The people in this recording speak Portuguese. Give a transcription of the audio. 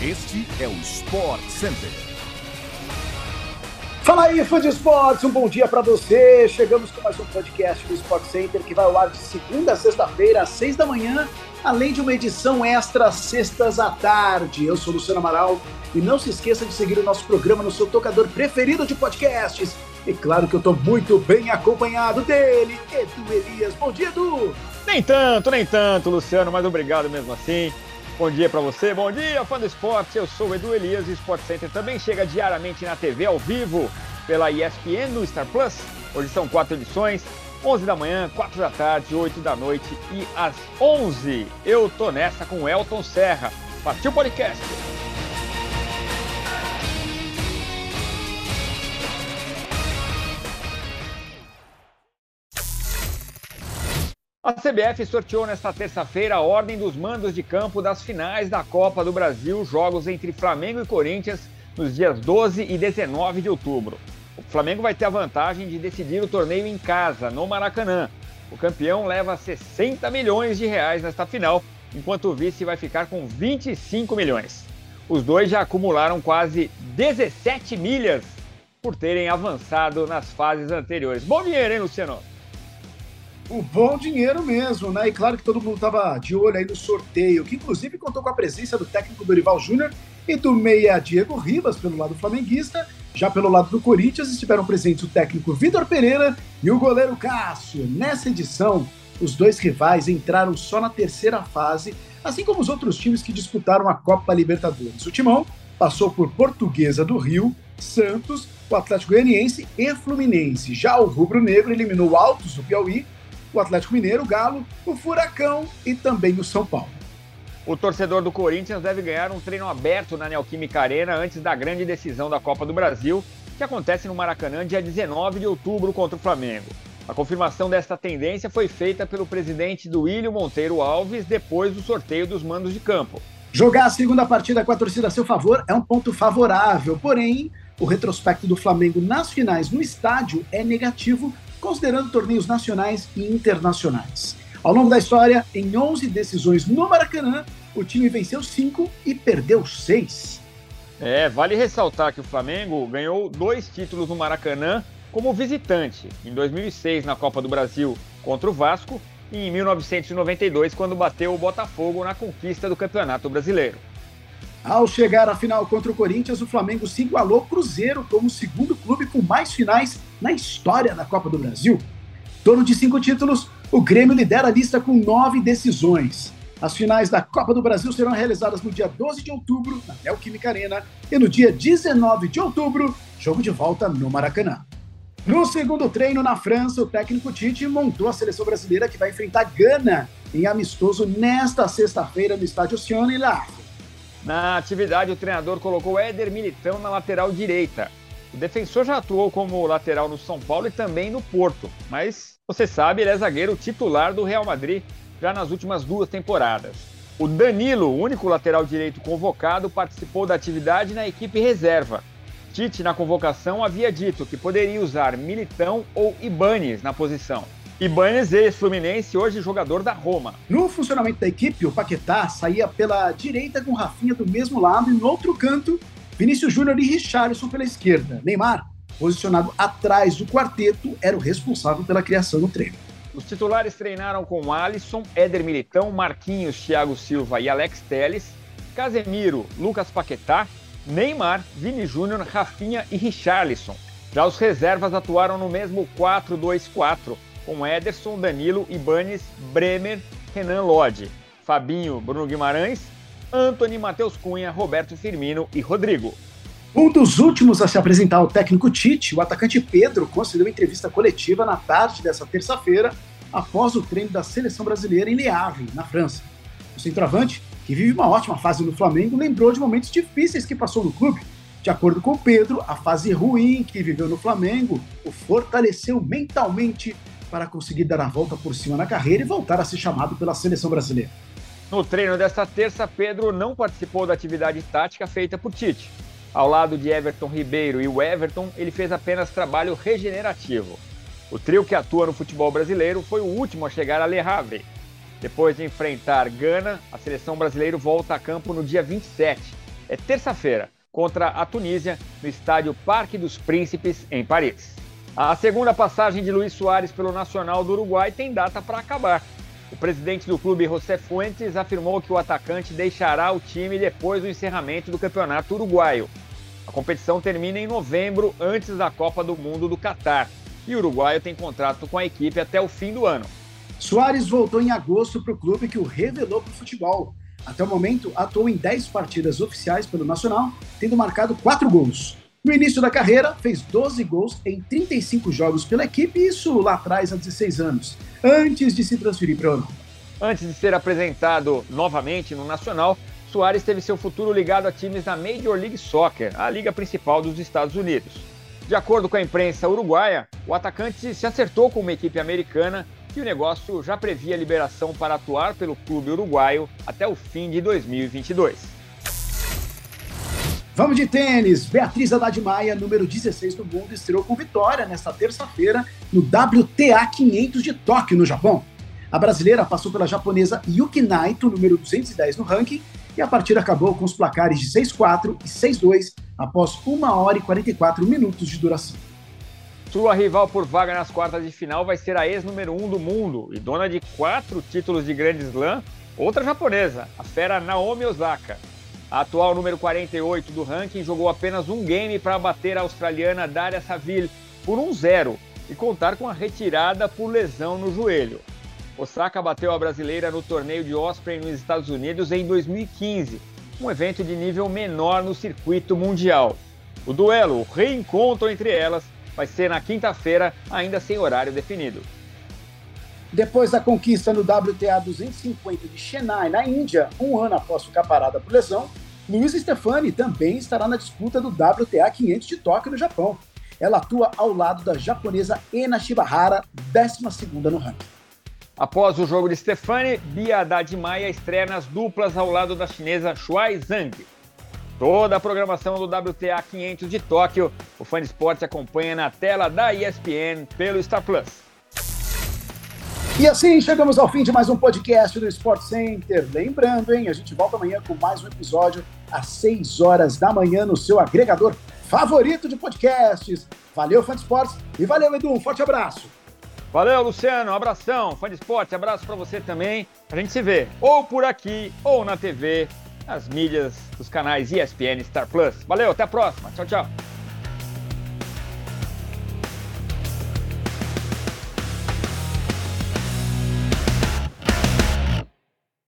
Este é o Sport Center. Fala aí, fã de esportes, um bom dia para você. Chegamos com mais um podcast do Sport Center que vai ao ar de segunda a sexta-feira, às seis da manhã, além de uma edição extra sextas à tarde. Eu sou Luciano Amaral e não se esqueça de seguir o nosso programa no seu tocador preferido de podcasts. E claro que eu estou muito bem acompanhado dele, Edu Elias. Bom dia, Edu! Nem tanto, nem tanto, Luciano, mas obrigado mesmo assim. Bom dia para você, bom dia, fã do esporte. Eu sou o Edu Elias e o Sport Center também chega diariamente na TV ao vivo pela ESPN no Star Plus. Hoje são quatro edições: 11 da manhã, 4 da tarde, 8 da noite e às 11. Eu tô nessa com Elton Serra. Partiu podcast! A CBF sorteou nesta terça-feira a ordem dos mandos de campo das finais da Copa do Brasil, jogos entre Flamengo e Corinthians nos dias 12 e 19 de outubro. O Flamengo vai ter a vantagem de decidir o torneio em casa, no Maracanã. O campeão leva 60 milhões de reais nesta final, enquanto o vice vai ficar com 25 milhões. Os dois já acumularam quase 17 milhas por terem avançado nas fases anteriores. Bom dinheiro, hein, Luciano? O bom dinheiro mesmo, né? E claro que todo mundo estava de olho aí no sorteio, que inclusive contou com a presença do técnico Dorival Júnior e do meia Diego Ribas pelo lado flamenguista. Já pelo lado do Corinthians estiveram presentes o técnico Vitor Pereira e o goleiro Cássio. Nessa edição, os dois rivais entraram só na terceira fase, assim como os outros times que disputaram a Copa Libertadores. O Timão passou por Portuguesa do Rio, Santos, o Atlético Goianiense e Fluminense. Já o Rubro Negro eliminou o Altos do Piauí o Atlético Mineiro, o Galo, o Furacão e também o São Paulo. O torcedor do Corinthians deve ganhar um treino aberto na Neoquímica Arena antes da grande decisão da Copa do Brasil, que acontece no Maracanã dia 19 de outubro contra o Flamengo. A confirmação desta tendência foi feita pelo presidente do William Monteiro Alves depois do sorteio dos mandos de campo. Jogar a segunda partida com a torcida a seu favor é um ponto favorável, porém, o retrospecto do Flamengo nas finais no estádio é negativo considerando torneios nacionais e internacionais. Ao longo da história, em 11 decisões no Maracanã, o time venceu 5 e perdeu 6. É, vale ressaltar que o Flamengo ganhou dois títulos no Maracanã como visitante, em 2006 na Copa do Brasil contra o Vasco e em 1992 quando bateu o Botafogo na conquista do Campeonato Brasileiro. Ao chegar à final contra o Corinthians, o Flamengo se igualou Cruzeiro como o segundo clube com mais finais na história da Copa do Brasil. Dono de cinco títulos, o Grêmio lidera a lista com nove decisões. As finais da Copa do Brasil serão realizadas no dia 12 de outubro, na Neoquímica Arena, e no dia 19 de outubro, jogo de volta no Maracanã. No segundo treino na França, o técnico Tite montou a seleção brasileira que vai enfrentar Gana em amistoso nesta sexta-feira no estádio Sion e La na atividade, o treinador colocou Éder Militão na lateral direita. O defensor já atuou como lateral no São Paulo e também no Porto, mas você sabe, ele é zagueiro titular do Real Madrid já nas últimas duas temporadas. O Danilo, único lateral direito convocado, participou da atividade na equipe reserva. Tite, na convocação, havia dito que poderia usar Militão ou Ibanes na posição. Ibanez, ex-Fluminense, hoje jogador da Roma. No funcionamento da equipe, o Paquetá saía pela direita com Rafinha do mesmo lado e no outro canto, Vinícius Júnior e Richarlison pela esquerda. Neymar, posicionado atrás do quarteto, era o responsável pela criação do treino. Os titulares treinaram com Alisson, Éder Militão, Marquinhos, Thiago Silva e Alex Teles, Casemiro, Lucas Paquetá, Neymar, Vini Júnior, Rafinha e Richarlison. Já os reservas atuaram no mesmo 4-2-4, com Ederson, Danilo, Ibanes, Bremer, Renan Lodge, Fabinho, Bruno Guimarães, Anthony, Matheus Cunha, Roberto Firmino e Rodrigo. Um dos últimos a se apresentar ao técnico Tite, o atacante Pedro, concedeu entrevista coletiva na tarde dessa terça-feira, após o treino da seleção brasileira em Le Havre, na França. O centroavante, que vive uma ótima fase no Flamengo, lembrou de momentos difíceis que passou no clube. De acordo com Pedro, a fase ruim que viveu no Flamengo o fortaleceu mentalmente para conseguir dar a volta por cima na carreira e voltar a ser chamado pela seleção brasileira. No treino desta terça, Pedro não participou da atividade tática feita por Tite. Ao lado de Everton Ribeiro e o Everton, ele fez apenas trabalho regenerativo. O trio que atua no futebol brasileiro foi o último a chegar a Le Havre. Depois de enfrentar Gana, a seleção brasileira volta a campo no dia 27. é terça-feira, contra a Tunísia, no estádio Parque dos Príncipes, em Paris. A segunda passagem de Luiz Soares pelo Nacional do Uruguai tem data para acabar. O presidente do clube, José Fuentes, afirmou que o atacante deixará o time depois do encerramento do campeonato uruguaio. A competição termina em novembro, antes da Copa do Mundo do Catar, e o uruguaio tem contrato com a equipe até o fim do ano. Soares voltou em agosto para o clube que o revelou para o futebol. Até o momento, atuou em 10 partidas oficiais pelo Nacional, tendo marcado 4 gols. No início da carreira, fez 12 gols em 35 jogos pela equipe, isso lá atrás, há 16 anos, antes de se transferir para a Europa. Antes de ser apresentado novamente no Nacional, Soares teve seu futuro ligado a times da Major League Soccer, a liga principal dos Estados Unidos. De acordo com a imprensa uruguaia, o atacante se acertou com uma equipe americana e o negócio já previa liberação para atuar pelo clube uruguaio até o fim de 2022. Vamos de tênis. Beatriz Haddad Maia, número 16 do mundo, estreou com vitória nesta terça-feira no WTA 500 de Tóquio, no Japão. A brasileira passou pela japonesa Yuki Naito, número 210 no ranking, e a partida acabou com os placares de 6-4 e 6-2 após 1 hora e 44 minutos de duração. Sua rival por vaga nas quartas de final vai ser a ex-número 1 do mundo e dona de quatro títulos de Grand Slam, outra japonesa, a fera Naomi Osaka. A atual número 48 do ranking jogou apenas um game para bater a australiana Daria Saville por 1-0 e contar com a retirada por lesão no joelho. Osaka bateu a brasileira no torneio de Osprey nos Estados Unidos em 2015, um evento de nível menor no circuito mundial. O duelo, o reencontro entre elas, vai ser na quinta-feira, ainda sem horário definido. Depois da conquista no WTA 250 de Chennai, na Índia, um ano após ficar parada por lesão, Luiz Stefani também estará na disputa do WTA 500 de Tóquio, no Japão. Ela atua ao lado da japonesa Ena Shibahara, 12 no ranking. Após o jogo de Stefani, Bia Haddad Maia estreia nas duplas ao lado da chinesa Shuai Zhang. Toda a programação do WTA 500 de Tóquio, o Fã Esporte acompanha na tela da ESPN pelo Star Plus. E assim chegamos ao fim de mais um podcast do Sport Center. Lembrando, hein, a gente volta amanhã com mais um episódio às 6 horas da manhã no seu agregador favorito de podcasts. Valeu, fã de esportes, e valeu, Edu. Um forte abraço. Valeu, Luciano. Um abração. Fã de esporte, abraço para você também. A gente se vê ou por aqui ou na TV, nas mídias dos canais ESPN Star Plus. Valeu, até a próxima. Tchau, tchau.